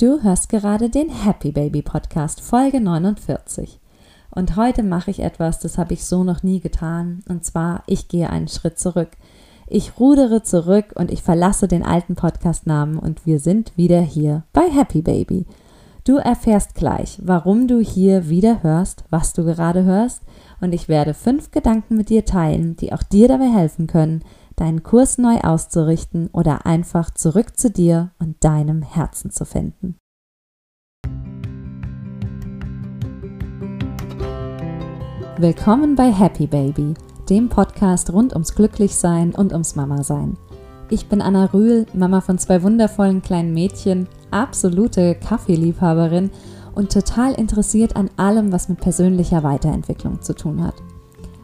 Du hörst gerade den Happy Baby Podcast, Folge 49. Und heute mache ich etwas, das habe ich so noch nie getan. Und zwar, ich gehe einen Schritt zurück. Ich rudere zurück und ich verlasse den alten Podcastnamen und wir sind wieder hier bei Happy Baby. Du erfährst gleich, warum du hier wieder hörst, was du gerade hörst. Und ich werde fünf Gedanken mit dir teilen, die auch dir dabei helfen können, deinen Kurs neu auszurichten oder einfach zurück zu dir und deinem Herzen zu finden. Willkommen bei Happy Baby, dem Podcast rund ums Glücklichsein und ums Mama-Sein. Ich bin Anna Rühl, Mama von zwei wundervollen kleinen Mädchen, absolute Kaffeeliebhaberin und total interessiert an allem, was mit persönlicher Weiterentwicklung zu tun hat.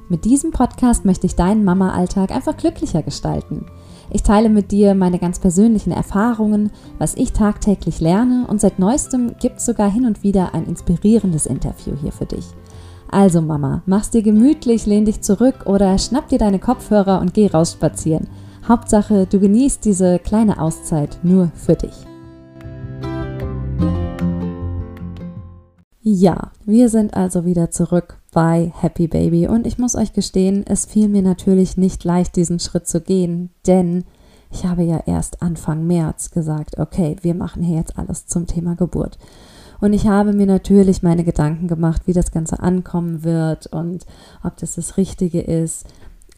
Mit diesem Podcast möchte ich deinen Mama-Alltag einfach glücklicher gestalten. Ich teile mit dir meine ganz persönlichen Erfahrungen, was ich tagtäglich lerne und seit neuestem gibt es sogar hin und wieder ein inspirierendes Interview hier für dich. Also Mama, mach's dir gemütlich, lehn dich zurück oder schnapp dir deine Kopfhörer und geh raus spazieren. Hauptsache, du genießt diese kleine Auszeit nur für dich. Ja, wir sind also wieder zurück bei Happy Baby und ich muss euch gestehen, es fiel mir natürlich nicht leicht, diesen Schritt zu gehen, denn ich habe ja erst Anfang März gesagt, okay, wir machen hier jetzt alles zum Thema Geburt. Und ich habe mir natürlich meine Gedanken gemacht, wie das Ganze ankommen wird und ob das das Richtige ist.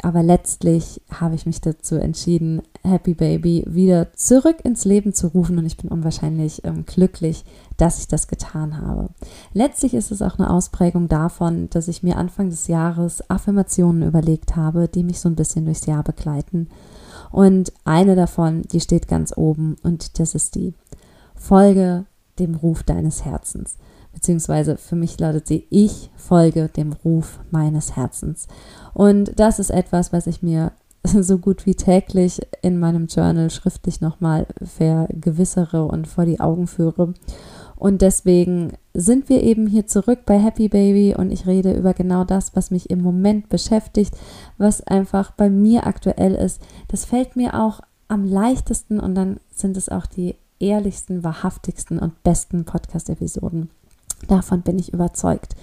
Aber letztlich habe ich mich dazu entschieden, Happy Baby wieder zurück ins Leben zu rufen und ich bin unwahrscheinlich ähm, glücklich, dass ich das getan habe. Letztlich ist es auch eine Ausprägung davon, dass ich mir Anfang des Jahres Affirmationen überlegt habe, die mich so ein bisschen durchs Jahr begleiten. Und eine davon, die steht ganz oben und das ist die Folge dem Ruf deines Herzens beziehungsweise für mich lautet sie, ich folge dem Ruf meines Herzens. Und das ist etwas, was ich mir so gut wie täglich in meinem Journal schriftlich nochmal vergewissere und vor die Augen führe. Und deswegen sind wir eben hier zurück bei Happy Baby und ich rede über genau das, was mich im Moment beschäftigt, was einfach bei mir aktuell ist. Das fällt mir auch am leichtesten und dann sind es auch die ehrlichsten, wahrhaftigsten und besten Podcast-Episoden. Davon bin ich überzeugt.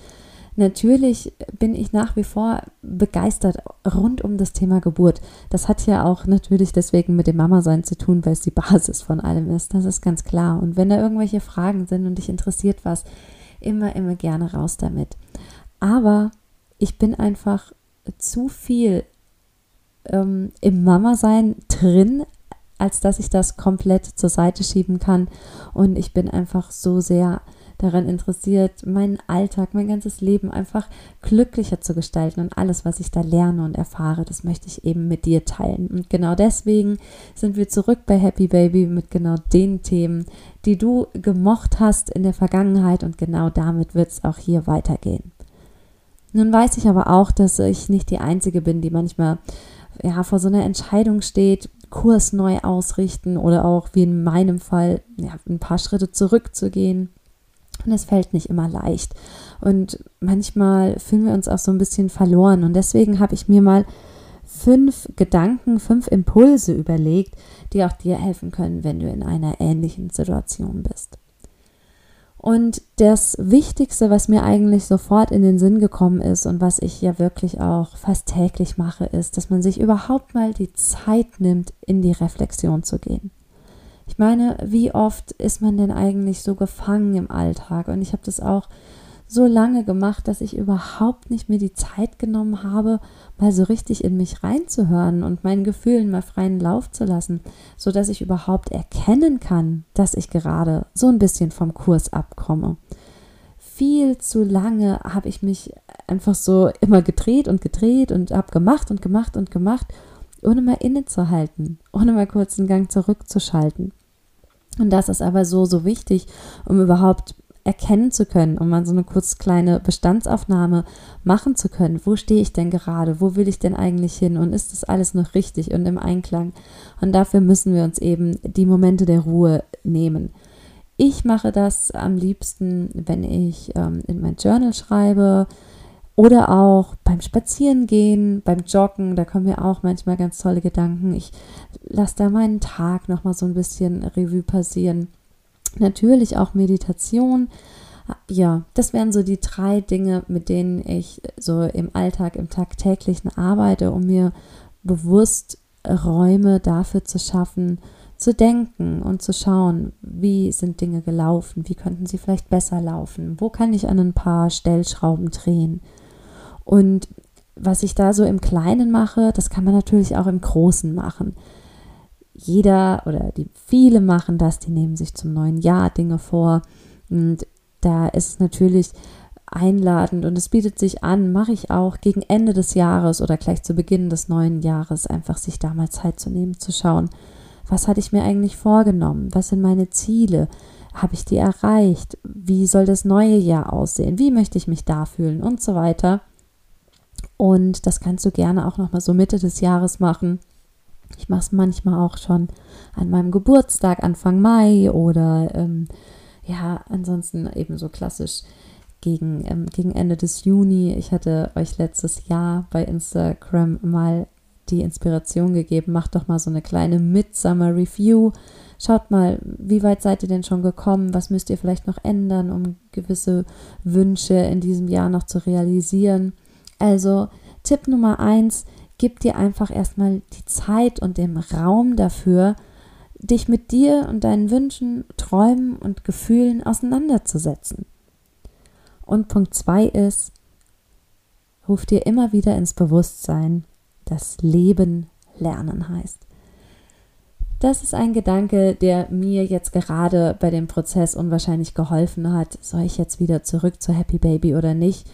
Natürlich bin ich nach wie vor begeistert rund um das Thema Geburt. Das hat ja auch natürlich deswegen mit dem Mama-Sein zu tun, weil es die Basis von allem ist. Das ist ganz klar. Und wenn da irgendwelche Fragen sind und dich interessiert was, immer, immer gerne raus damit. Aber ich bin einfach zu viel ähm, im Mama-Sein drin, als dass ich das komplett zur Seite schieben kann. Und ich bin einfach so sehr daran interessiert, meinen Alltag, mein ganzes Leben einfach glücklicher zu gestalten und alles, was ich da lerne und erfahre, das möchte ich eben mit dir teilen. Und genau deswegen sind wir zurück bei Happy Baby mit genau den Themen, die du gemocht hast in der Vergangenheit und genau damit wird es auch hier weitergehen. Nun weiß ich aber auch, dass ich nicht die Einzige bin, die manchmal ja, vor so einer Entscheidung steht, Kurs neu ausrichten oder auch wie in meinem Fall ja, ein paar Schritte zurückzugehen und es fällt nicht immer leicht. Und manchmal fühlen wir uns auch so ein bisschen verloren. Und deswegen habe ich mir mal fünf Gedanken, fünf Impulse überlegt, die auch dir helfen können, wenn du in einer ähnlichen Situation bist. Und das Wichtigste, was mir eigentlich sofort in den Sinn gekommen ist und was ich ja wirklich auch fast täglich mache, ist, dass man sich überhaupt mal die Zeit nimmt, in die Reflexion zu gehen. Ich meine, wie oft ist man denn eigentlich so gefangen im Alltag? Und ich habe das auch so lange gemacht, dass ich überhaupt nicht mir die Zeit genommen habe, mal so richtig in mich reinzuhören und meinen Gefühlen mal freien Lauf zu lassen, so dass ich überhaupt erkennen kann, dass ich gerade so ein bisschen vom Kurs abkomme. Viel zu lange habe ich mich einfach so immer gedreht und gedreht und habe gemacht und gemacht und gemacht ohne mal innezuhalten, ohne mal kurz einen Gang zurückzuschalten. Und das ist aber so, so wichtig, um überhaupt erkennen zu können, um mal so eine kurz kleine Bestandsaufnahme machen zu können. Wo stehe ich denn gerade? Wo will ich denn eigentlich hin? Und ist das alles noch richtig und im Einklang? Und dafür müssen wir uns eben die Momente der Ruhe nehmen. Ich mache das am liebsten, wenn ich ähm, in mein Journal schreibe, oder auch beim Spazierengehen, beim Joggen, da kommen mir auch manchmal ganz tolle Gedanken. Ich lasse da meinen Tag nochmal so ein bisschen Revue passieren. Natürlich auch Meditation. Ja, das wären so die drei Dinge, mit denen ich so im Alltag, im tagtäglichen arbeite, um mir bewusst Räume dafür zu schaffen, zu denken und zu schauen, wie sind Dinge gelaufen, wie könnten sie vielleicht besser laufen, wo kann ich an ein paar Stellschrauben drehen. Und was ich da so im Kleinen mache, das kann man natürlich auch im Großen machen. Jeder oder die viele machen das, die nehmen sich zum neuen Jahr Dinge vor. Und da ist es natürlich einladend und es bietet sich an, mache ich auch gegen Ende des Jahres oder gleich zu Beginn des neuen Jahres, einfach sich da mal Zeit zu nehmen, zu schauen, was hatte ich mir eigentlich vorgenommen, was sind meine Ziele, habe ich die erreicht, wie soll das neue Jahr aussehen, wie möchte ich mich da fühlen und so weiter. Und das kannst du gerne auch noch mal so Mitte des Jahres machen. Ich mache es manchmal auch schon an meinem Geburtstag, Anfang Mai oder ähm, ja, ansonsten eben so klassisch gegen, ähm, gegen Ende des Juni. Ich hatte euch letztes Jahr bei Instagram mal die Inspiration gegeben. Macht doch mal so eine kleine Midsummer Review. Schaut mal, wie weit seid ihr denn schon gekommen? Was müsst ihr vielleicht noch ändern, um gewisse Wünsche in diesem Jahr noch zu realisieren? Also Tipp Nummer eins, gib dir einfach erstmal die Zeit und den Raum dafür, dich mit dir und deinen Wünschen, Träumen und Gefühlen auseinanderzusetzen. Und Punkt zwei ist, ruf dir immer wieder ins Bewusstsein, dass Leben lernen heißt. Das ist ein Gedanke, der mir jetzt gerade bei dem Prozess unwahrscheinlich geholfen hat. Soll ich jetzt wieder zurück zu Happy Baby oder nicht?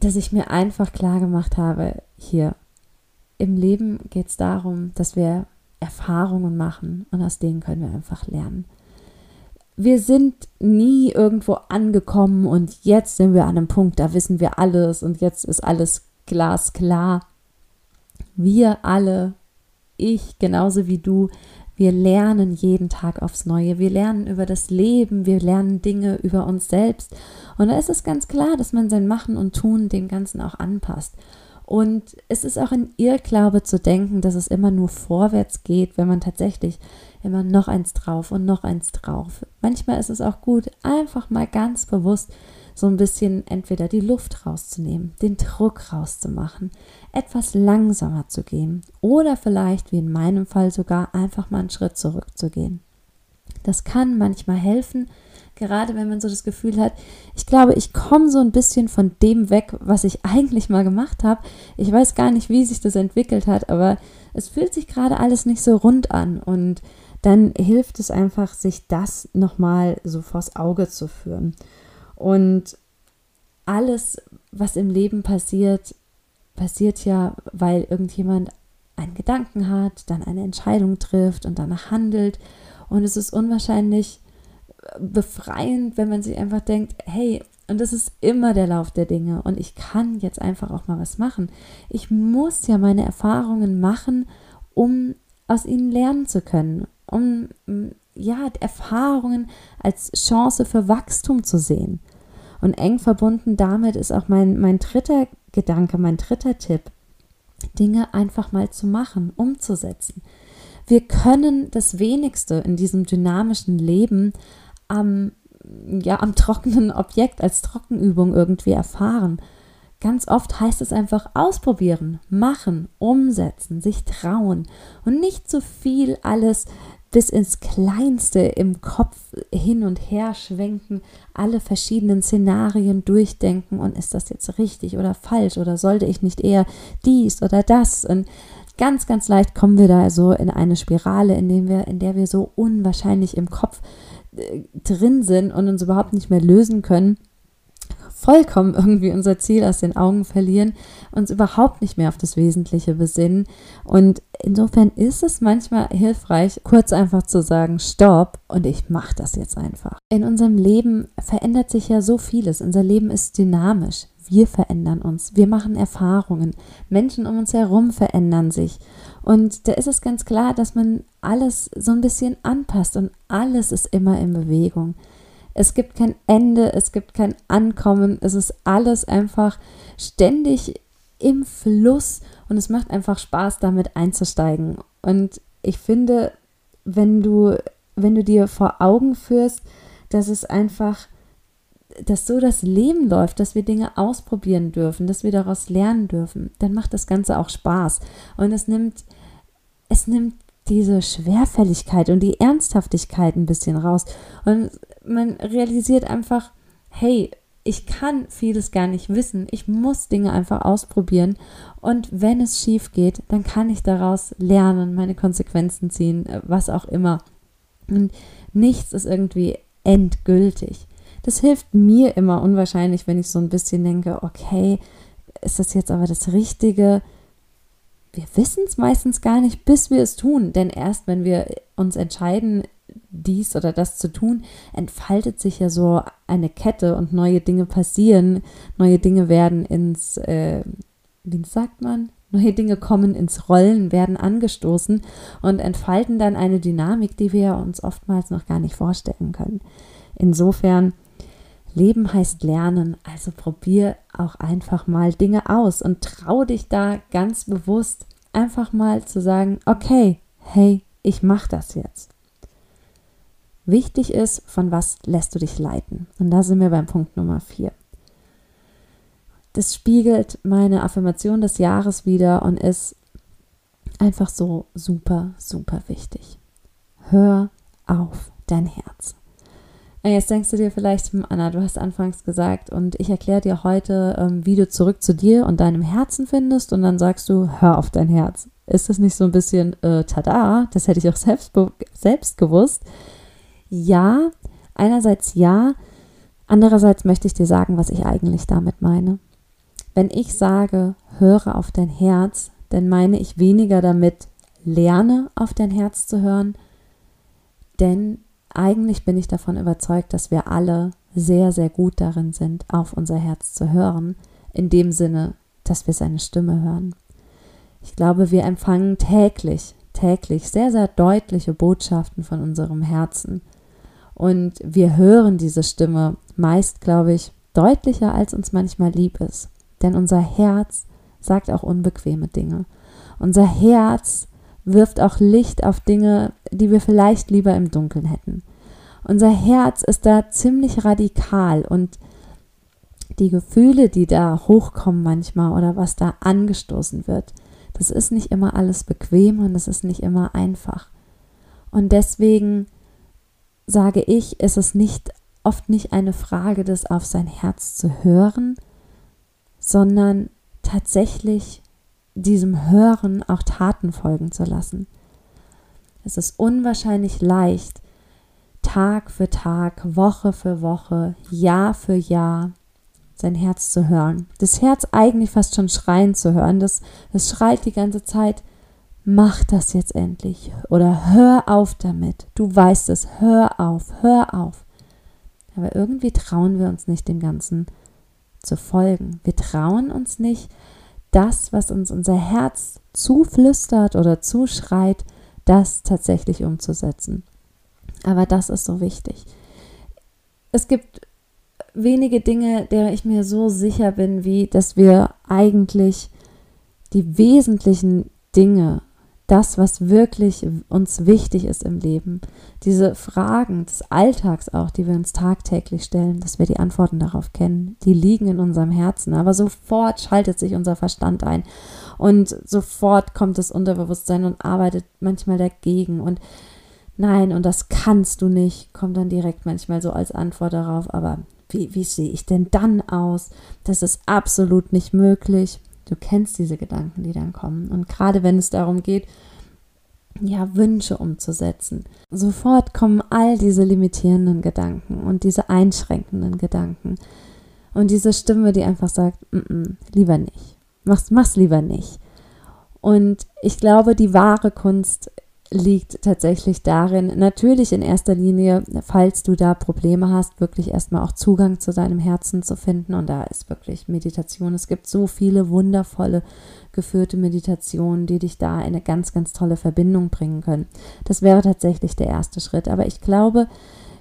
Dass ich mir einfach klar gemacht habe, hier im Leben geht es darum, dass wir Erfahrungen machen und aus denen können wir einfach lernen. Wir sind nie irgendwo angekommen und jetzt sind wir an einem Punkt, da wissen wir alles und jetzt ist alles glasklar. Wir alle, ich genauso wie du, wir lernen jeden Tag aufs Neue. Wir lernen über das Leben, wir lernen Dinge über uns selbst. Und da ist es ganz klar, dass man sein Machen und Tun dem Ganzen auch anpasst. Und es ist auch ein Irrglaube zu denken, dass es immer nur vorwärts geht, wenn man tatsächlich immer noch eins drauf und noch eins drauf. Manchmal ist es auch gut, einfach mal ganz bewusst so ein bisschen entweder die Luft rauszunehmen, den Druck rauszumachen, etwas langsamer zu gehen oder vielleicht, wie in meinem Fall sogar, einfach mal einen Schritt zurückzugehen. Das kann manchmal helfen, gerade wenn man so das Gefühl hat, ich glaube, ich komme so ein bisschen von dem weg, was ich eigentlich mal gemacht habe. Ich weiß gar nicht, wie sich das entwickelt hat, aber es fühlt sich gerade alles nicht so rund an und dann hilft es einfach, sich das nochmal so vors Auge zu führen. Und alles, was im Leben passiert, passiert ja, weil irgendjemand einen Gedanken hat, dann eine Entscheidung trifft und danach handelt. Und es ist unwahrscheinlich befreiend, wenn man sich einfach denkt, hey, und das ist immer der Lauf der Dinge und ich kann jetzt einfach auch mal was machen. Ich muss ja meine Erfahrungen machen, um aus ihnen lernen zu können, um ja, Erfahrungen als Chance für Wachstum zu sehen. Und eng verbunden damit ist auch mein, mein dritter Gedanke, mein dritter Tipp, Dinge einfach mal zu machen, umzusetzen. Wir können das Wenigste in diesem dynamischen Leben am, ja, am trockenen Objekt als Trockenübung irgendwie erfahren. Ganz oft heißt es einfach ausprobieren, machen, umsetzen, sich trauen und nicht zu viel alles bis ins Kleinste im Kopf hin und her schwenken, alle verschiedenen Szenarien durchdenken und ist das jetzt richtig oder falsch oder sollte ich nicht eher dies oder das? Und ganz, ganz leicht kommen wir da so in eine Spirale, in, dem wir, in der wir so unwahrscheinlich im Kopf äh, drin sind und uns überhaupt nicht mehr lösen können vollkommen irgendwie unser Ziel aus den Augen verlieren, uns überhaupt nicht mehr auf das Wesentliche besinnen. Und insofern ist es manchmal hilfreich, kurz einfach zu sagen, stopp und ich mache das jetzt einfach. In unserem Leben verändert sich ja so vieles. Unser Leben ist dynamisch. Wir verändern uns, wir machen Erfahrungen, Menschen um uns herum verändern sich. Und da ist es ganz klar, dass man alles so ein bisschen anpasst und alles ist immer in Bewegung. Es gibt kein Ende, es gibt kein Ankommen, es ist alles einfach ständig im Fluss und es macht einfach Spaß, damit einzusteigen. Und ich finde, wenn du wenn du dir vor Augen führst, dass es einfach, dass so das Leben läuft, dass wir Dinge ausprobieren dürfen, dass wir daraus lernen dürfen, dann macht das Ganze auch Spaß. Und es nimmt, es nimmt diese Schwerfälligkeit und die Ernsthaftigkeit ein bisschen raus. Und man realisiert einfach, hey, ich kann vieles gar nicht wissen. Ich muss Dinge einfach ausprobieren. Und wenn es schief geht, dann kann ich daraus lernen, meine Konsequenzen ziehen, was auch immer. Und nichts ist irgendwie endgültig. Das hilft mir immer unwahrscheinlich, wenn ich so ein bisschen denke, okay, ist das jetzt aber das Richtige? Wir wissen es meistens gar nicht, bis wir es tun. Denn erst wenn wir uns entscheiden, dies oder das zu tun, entfaltet sich ja so eine Kette und neue Dinge passieren, neue Dinge werden ins, äh, wie sagt man? Neue Dinge kommen ins Rollen, werden angestoßen und entfalten dann eine Dynamik, die wir uns oftmals noch gar nicht vorstellen können. Insofern, Leben heißt Lernen, also probier auch einfach mal Dinge aus und trau dich da ganz bewusst einfach mal zu sagen, okay, hey, ich mache das jetzt. Wichtig ist, von was lässt du dich leiten? Und da sind wir beim Punkt Nummer vier. Das spiegelt meine Affirmation des Jahres wieder und ist einfach so super, super wichtig. Hör auf dein Herz. Jetzt denkst du dir vielleicht, hm, Anna, du hast anfangs gesagt und ich erkläre dir heute, ähm, wie du zurück zu dir und deinem Herzen findest und dann sagst du, hör auf dein Herz. Ist das nicht so ein bisschen, äh, tada, das hätte ich auch selbst, selbst gewusst. Ja, einerseits ja, andererseits möchte ich dir sagen, was ich eigentlich damit meine. Wenn ich sage, höre auf dein Herz, dann meine ich weniger damit, lerne auf dein Herz zu hören, denn eigentlich bin ich davon überzeugt, dass wir alle sehr, sehr gut darin sind, auf unser Herz zu hören, in dem Sinne, dass wir seine Stimme hören. Ich glaube, wir empfangen täglich, täglich sehr, sehr deutliche Botschaften von unserem Herzen. Und wir hören diese Stimme meist, glaube ich, deutlicher, als uns manchmal lieb ist. Denn unser Herz sagt auch unbequeme Dinge. Unser Herz wirft auch Licht auf Dinge, die wir vielleicht lieber im Dunkeln hätten. Unser Herz ist da ziemlich radikal und die Gefühle, die da hochkommen manchmal oder was da angestoßen wird, das ist nicht immer alles bequem und es ist nicht immer einfach. Und deswegen sage ich, ist es nicht oft nicht eine Frage des auf sein Herz zu hören, sondern tatsächlich diesem Hören auch Taten folgen zu lassen. Es ist unwahrscheinlich leicht, Tag für Tag, Woche für Woche, Jahr für Jahr sein Herz zu hören. Das Herz eigentlich fast schon schreien zu hören. Das, das schreit die ganze Zeit, mach das jetzt endlich oder hör auf damit. Du weißt es, hör auf, hör auf. Aber irgendwie trauen wir uns nicht dem Ganzen zu folgen. Wir trauen uns nicht, das, was uns unser Herz zuflüstert oder zuschreit, das tatsächlich umzusetzen. Aber das ist so wichtig. Es gibt wenige Dinge, der ich mir so sicher bin, wie dass wir eigentlich die wesentlichen Dinge das, was wirklich uns wichtig ist im Leben, diese Fragen des Alltags auch, die wir uns tagtäglich stellen, dass wir die Antworten darauf kennen, die liegen in unserem Herzen. Aber sofort schaltet sich unser Verstand ein und sofort kommt das Unterbewusstsein und arbeitet manchmal dagegen und nein, und das kannst du nicht, kommt dann direkt manchmal so als Antwort darauf, aber wie, wie sehe ich denn dann aus? Das ist absolut nicht möglich. Du kennst diese Gedanken, die dann kommen. Und gerade wenn es darum geht, ja, Wünsche umzusetzen. Sofort kommen all diese limitierenden Gedanken und diese einschränkenden Gedanken. Und diese Stimme, die einfach sagt, mm -mm, lieber nicht. Mach's, mach's lieber nicht. Und ich glaube, die wahre Kunst liegt tatsächlich darin, natürlich in erster Linie, falls du da Probleme hast, wirklich erstmal auch Zugang zu deinem Herzen zu finden. Und da ist wirklich Meditation. Es gibt so viele wundervolle geführte Meditationen, die dich da in eine ganz, ganz tolle Verbindung bringen können. Das wäre tatsächlich der erste Schritt. Aber ich glaube,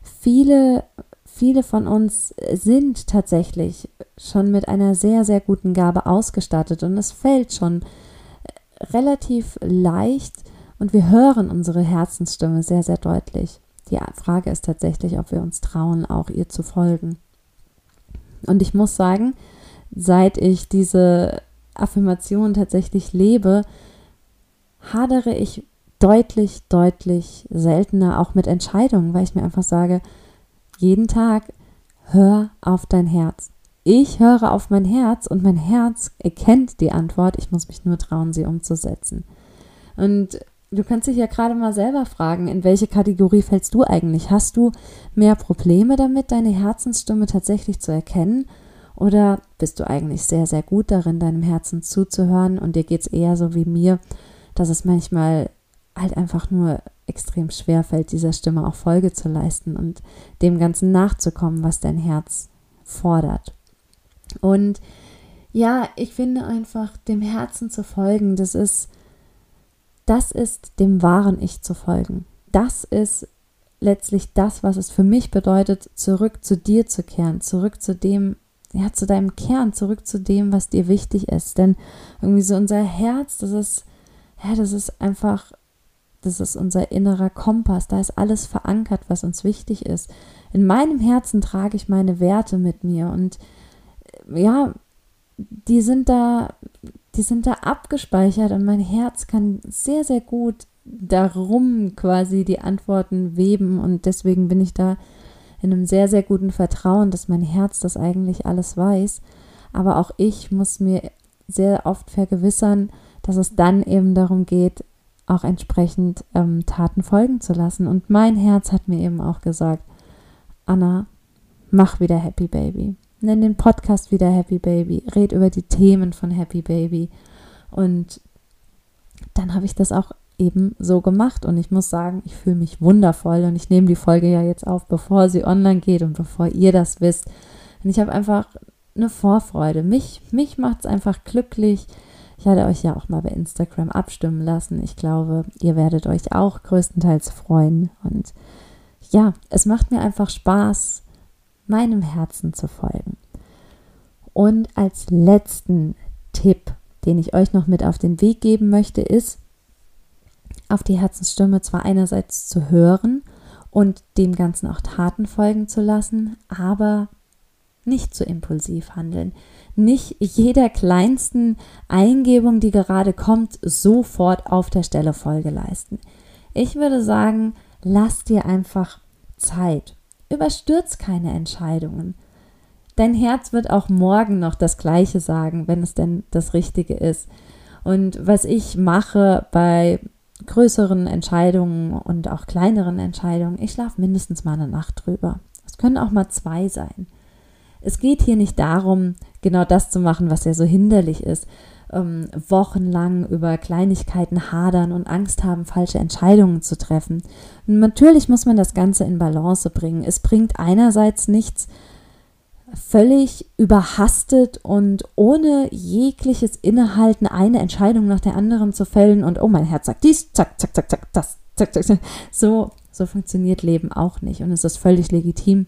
viele, viele von uns sind tatsächlich schon mit einer sehr, sehr guten Gabe ausgestattet. Und es fällt schon relativ leicht, und wir hören unsere Herzensstimme sehr, sehr deutlich. Die Frage ist tatsächlich, ob wir uns trauen, auch ihr zu folgen. Und ich muss sagen, seit ich diese Affirmation tatsächlich lebe, hadere ich deutlich, deutlich seltener auch mit Entscheidungen, weil ich mir einfach sage, jeden Tag hör auf dein Herz. Ich höre auf mein Herz und mein Herz erkennt die Antwort. Ich muss mich nur trauen, sie umzusetzen. Und du kannst dich ja gerade mal selber fragen, in welche Kategorie fällst du eigentlich? Hast du mehr Probleme damit, deine Herzensstimme tatsächlich zu erkennen? Oder bist du eigentlich sehr, sehr gut darin, deinem Herzen zuzuhören und dir geht es eher so wie mir, dass es manchmal halt einfach nur extrem schwer fällt, dieser Stimme auch Folge zu leisten und dem Ganzen nachzukommen, was dein Herz fordert. Und ja, ich finde einfach, dem Herzen zu folgen, das ist, das ist dem wahren Ich zu folgen. Das ist letztlich das, was es für mich bedeutet, zurück zu dir zu kehren, zurück zu dem, ja, zu deinem Kern, zurück zu dem, was dir wichtig ist. Denn irgendwie so unser Herz, das ist, ja, das ist einfach das ist unser innerer Kompass, da ist alles verankert, was uns wichtig ist. In meinem Herzen trage ich meine Werte mit mir und ja, die sind da, die sind da abgespeichert und mein Herz kann sehr, sehr gut darum quasi die Antworten weben und deswegen bin ich da in einem sehr, sehr guten Vertrauen, dass mein Herz das eigentlich alles weiß. Aber auch ich muss mir sehr oft vergewissern, dass es dann eben darum geht, auch entsprechend ähm, Taten folgen zu lassen. Und mein Herz hat mir eben auch gesagt, Anna, mach wieder Happy Baby. Nenn den Podcast wieder Happy Baby. Red über die Themen von Happy Baby. Und dann habe ich das auch eben so gemacht. Und ich muss sagen, ich fühle mich wundervoll. Und ich nehme die Folge ja jetzt auf, bevor sie online geht und bevor ihr das wisst. Und ich habe einfach eine Vorfreude. Mich, mich macht es einfach glücklich, ich hatte euch ja auch mal bei Instagram abstimmen lassen. Ich glaube, ihr werdet euch auch größtenteils freuen. Und ja, es macht mir einfach Spaß, meinem Herzen zu folgen. Und als letzten Tipp, den ich euch noch mit auf den Weg geben möchte, ist, auf die Herzensstimme zwar einerseits zu hören und dem Ganzen auch Taten folgen zu lassen, aber nicht zu impulsiv handeln nicht jeder kleinsten Eingebung, die gerade kommt, sofort auf der Stelle Folge leisten. Ich würde sagen, lass dir einfach Zeit. Überstürz keine Entscheidungen. Dein Herz wird auch morgen noch das Gleiche sagen, wenn es denn das Richtige ist. Und was ich mache bei größeren Entscheidungen und auch kleineren Entscheidungen, ich schlafe mindestens mal eine Nacht drüber. Es können auch mal zwei sein. Es geht hier nicht darum, genau das zu machen, was ja so hinderlich ist. Ähm, wochenlang über Kleinigkeiten hadern und Angst haben, falsche Entscheidungen zu treffen. Und natürlich muss man das Ganze in Balance bringen. Es bringt einerseits nichts, völlig überhastet und ohne jegliches Innehalten eine Entscheidung nach der anderen zu fällen und oh, mein Herz sagt dies, zack, zack, zack, zack, das, zack, zack, zack. So, so funktioniert Leben auch nicht und es ist völlig legitim,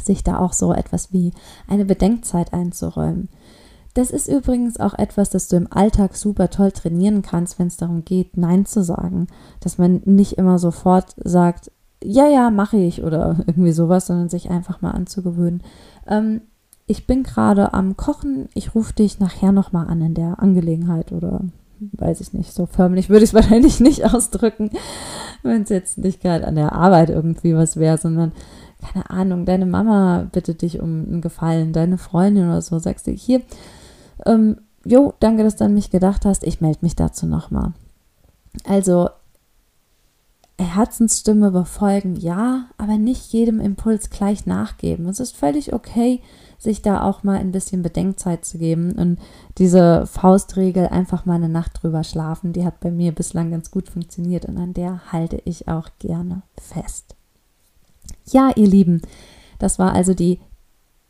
sich da auch so etwas wie eine Bedenkzeit einzuräumen. Das ist übrigens auch etwas, das du im Alltag super toll trainieren kannst, wenn es darum geht, Nein zu sagen. Dass man nicht immer sofort sagt, ja, ja, mache ich oder irgendwie sowas, sondern sich einfach mal anzugewöhnen. Ähm, ich bin gerade am Kochen, ich rufe dich nachher nochmal an in der Angelegenheit oder weiß ich nicht, so förmlich würde ich es wahrscheinlich nicht ausdrücken, wenn es jetzt nicht gerade an der Arbeit irgendwie was wäre, sondern keine Ahnung, deine Mama bittet dich um einen Gefallen, deine Freundin oder so, sagst du hier, ähm, jo, danke, dass du an mich gedacht hast, ich melde mich dazu nochmal. Also Herzensstimme befolgen, ja, aber nicht jedem Impuls gleich nachgeben. Es ist völlig okay, sich da auch mal ein bisschen Bedenkzeit zu geben und diese Faustregel einfach mal eine Nacht drüber schlafen, die hat bei mir bislang ganz gut funktioniert und an der halte ich auch gerne fest. Ja, ihr Lieben, das war also die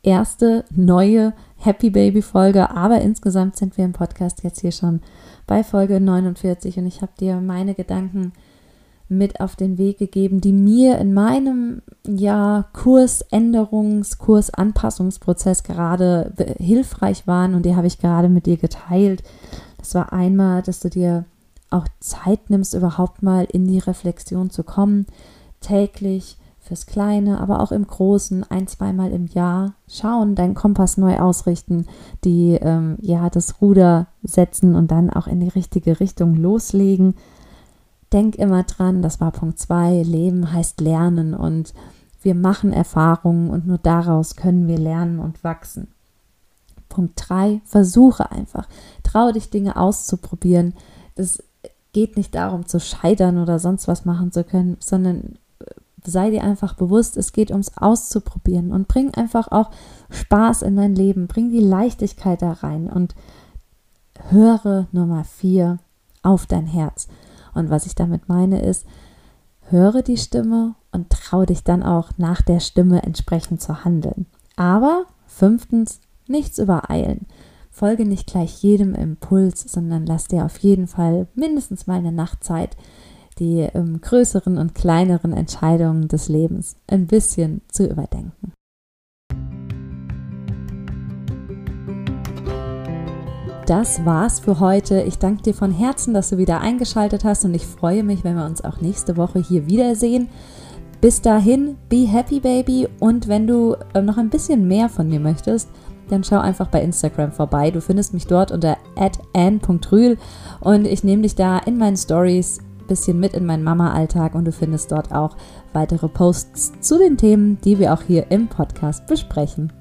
erste neue Happy Baby Folge, aber insgesamt sind wir im Podcast jetzt hier schon bei Folge 49 und ich habe dir meine Gedanken mit auf den Weg gegeben, die mir in meinem ja, Kursänderungs-, Kursanpassungsprozess gerade hilfreich waren und die habe ich gerade mit dir geteilt. Das war einmal, dass du dir auch Zeit nimmst, überhaupt mal in die Reflexion zu kommen, täglich fürs Kleine, aber auch im Großen, ein, zweimal im Jahr schauen, deinen Kompass neu ausrichten, die ähm, ja das Ruder setzen und dann auch in die richtige Richtung loslegen. Denk immer dran, das war Punkt 2, Leben heißt Lernen und wir machen Erfahrungen und nur daraus können wir lernen und wachsen. Punkt 3, versuche einfach. Traue dich, Dinge auszuprobieren. Es geht nicht darum zu scheitern oder sonst was machen zu können, sondern sei dir einfach bewusst, es geht ums Auszuprobieren und bring einfach auch Spaß in dein Leben, bring die Leichtigkeit da rein und höre Nummer vier auf dein Herz. Und was ich damit meine ist, höre die Stimme und trau dich dann auch nach der Stimme entsprechend zu handeln. Aber fünftens, nichts übereilen. Folge nicht gleich jedem Impuls, sondern lass dir auf jeden Fall mindestens mal eine Nachtzeit die ähm, größeren und kleineren Entscheidungen des Lebens ein bisschen zu überdenken. Das war's für heute. Ich danke dir von Herzen, dass du wieder eingeschaltet hast und ich freue mich, wenn wir uns auch nächste Woche hier wiedersehen. Bis dahin, be happy, baby. Und wenn du äh, noch ein bisschen mehr von mir möchtest, dann schau einfach bei Instagram vorbei. Du findest mich dort unter ann.rühl und ich nehme dich da in meinen Stories bisschen mit in meinen Mama-Alltag und du findest dort auch weitere Posts zu den Themen, die wir auch hier im Podcast besprechen.